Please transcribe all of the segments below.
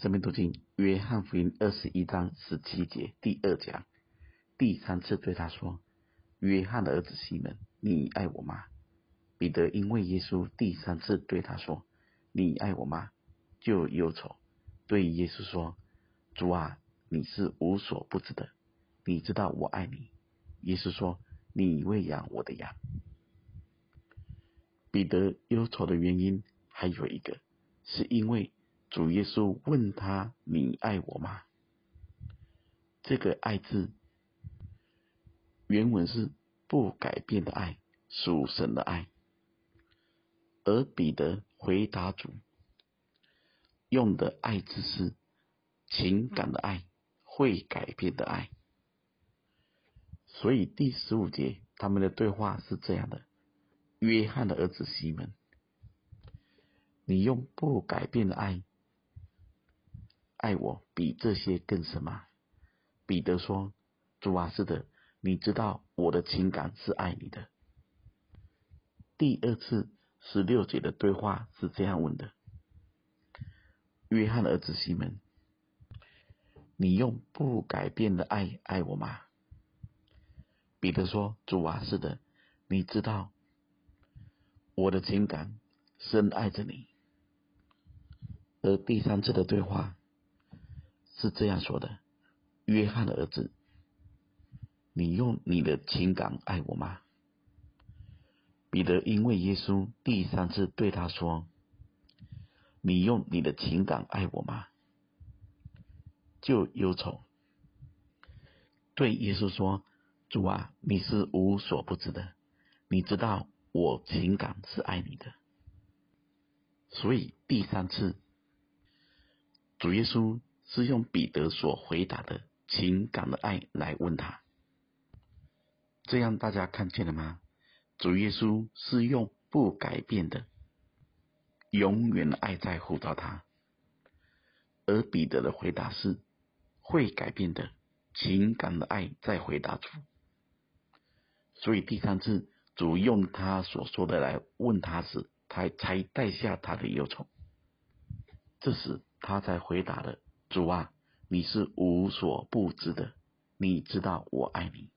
生命读经约翰福音二十一章十七节第二讲，第三次对他说：“约翰的儿子西门，你爱我吗？”彼得因为耶稣第三次对他说：“你爱我吗？”就忧愁，对耶稣说：“主啊，你是无所不知的，你知道我爱你。”耶稣说：“你喂养我的羊。”彼得忧愁的原因还有一个，是因为主耶稣问他：“你爱我吗？”这个“爱”字原文是不改变的爱，属神的爱。而彼得回答主用的“爱”字是情感的爱，会改变的爱。所以第十五节他们的对话是这样的。约翰的儿子西门，你用不改变的爱爱我，比这些更什么？彼得说：“主啊，是的，你知道我的情感是爱你的。”第二次十六节的对话是这样问的：约翰的儿子西门，你用不改变的爱爱我吗？彼得说：“主啊，是的，你知道。”我的情感深爱着你，而第三次的对话是这样说的：约翰的儿子，你用你的情感爱我吗？彼得因为耶稣第三次对他说：“你用你的情感爱我吗？”就忧愁，对耶稣说：“主啊，你是无所不知的，你知道。”我情感是爱你的，所以第三次，主耶稣是用彼得所回答的情感的爱来问他，这样大家看见了吗？主耶稣是用不改变的、永远的爱在呼召他，而彼得的回答是会改变的情感的爱在回答主，所以第三次。主用他所说的来问他时，他才带下他的忧愁。这时他才回答了：“主啊，你是无所不知的，你知道我爱你。”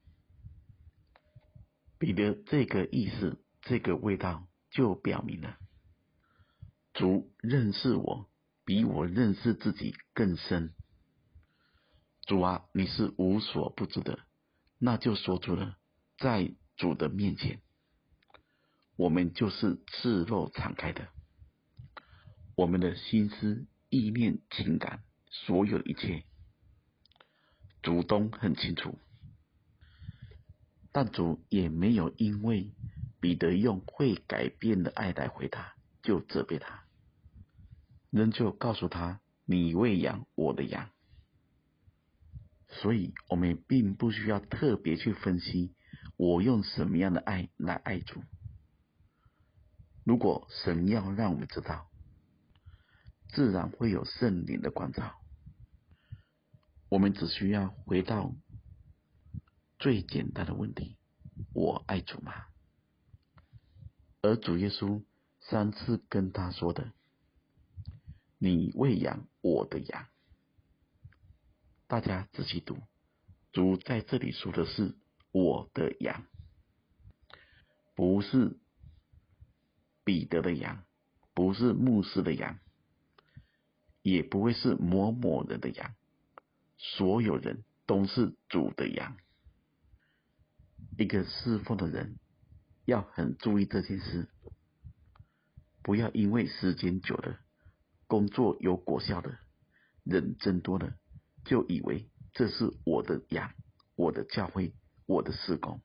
彼得这个意思，这个味道就表明了，主认识我比我认识自己更深。主啊，你是无所不知的，那就说出了在主的面前。我们就是赤裸敞开的，我们的心思、意念、情感，所有一切，主都很清楚。但主也没有因为彼得用会改变的爱来回答，就责备他，仍旧告诉他：“你喂养我的羊。”所以，我们并不需要特别去分析，我用什么样的爱来爱主。如果神要让我们知道，自然会有圣灵的光照。我们只需要回到最简单的问题：我爱主吗？而主耶稣三次跟他说的：“你喂养我的羊。”大家仔细读，主在这里说的是我的羊，不是。彼得的羊，不是牧师的羊，也不会是某某人的羊，所有人都是主的羊。一个侍奉的人要很注意这件事，不要因为时间久了，工作有果效了，人增多了，就以为这是我的羊，我的教会，我的事工。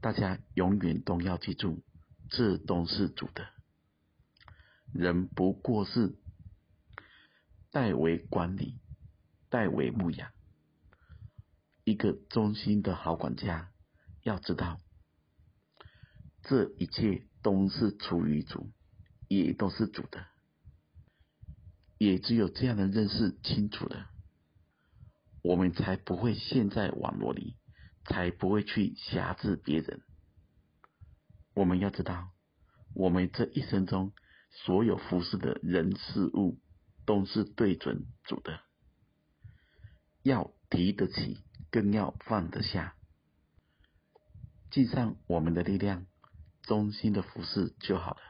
大家永远都要记住。这都是主的，人不过是代为管理、代为牧养。一个忠心的好管家要知道，这一切都是出于主，也都是主的。也只有这样的认识清楚了，我们才不会陷在网络里，才不会去辖制别人。我们要知道，我们这一生中所有服侍的人事物，都是对准主的，要提得起，更要放得下，尽上我们的力量，忠心的服侍就好了。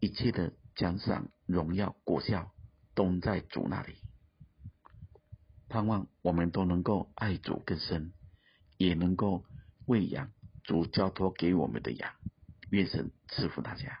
一切的奖赏、荣耀、果效，都在主那里。盼望我们都能够爱主更深，也能够喂养主交托给我们的羊。愿神赐福大家。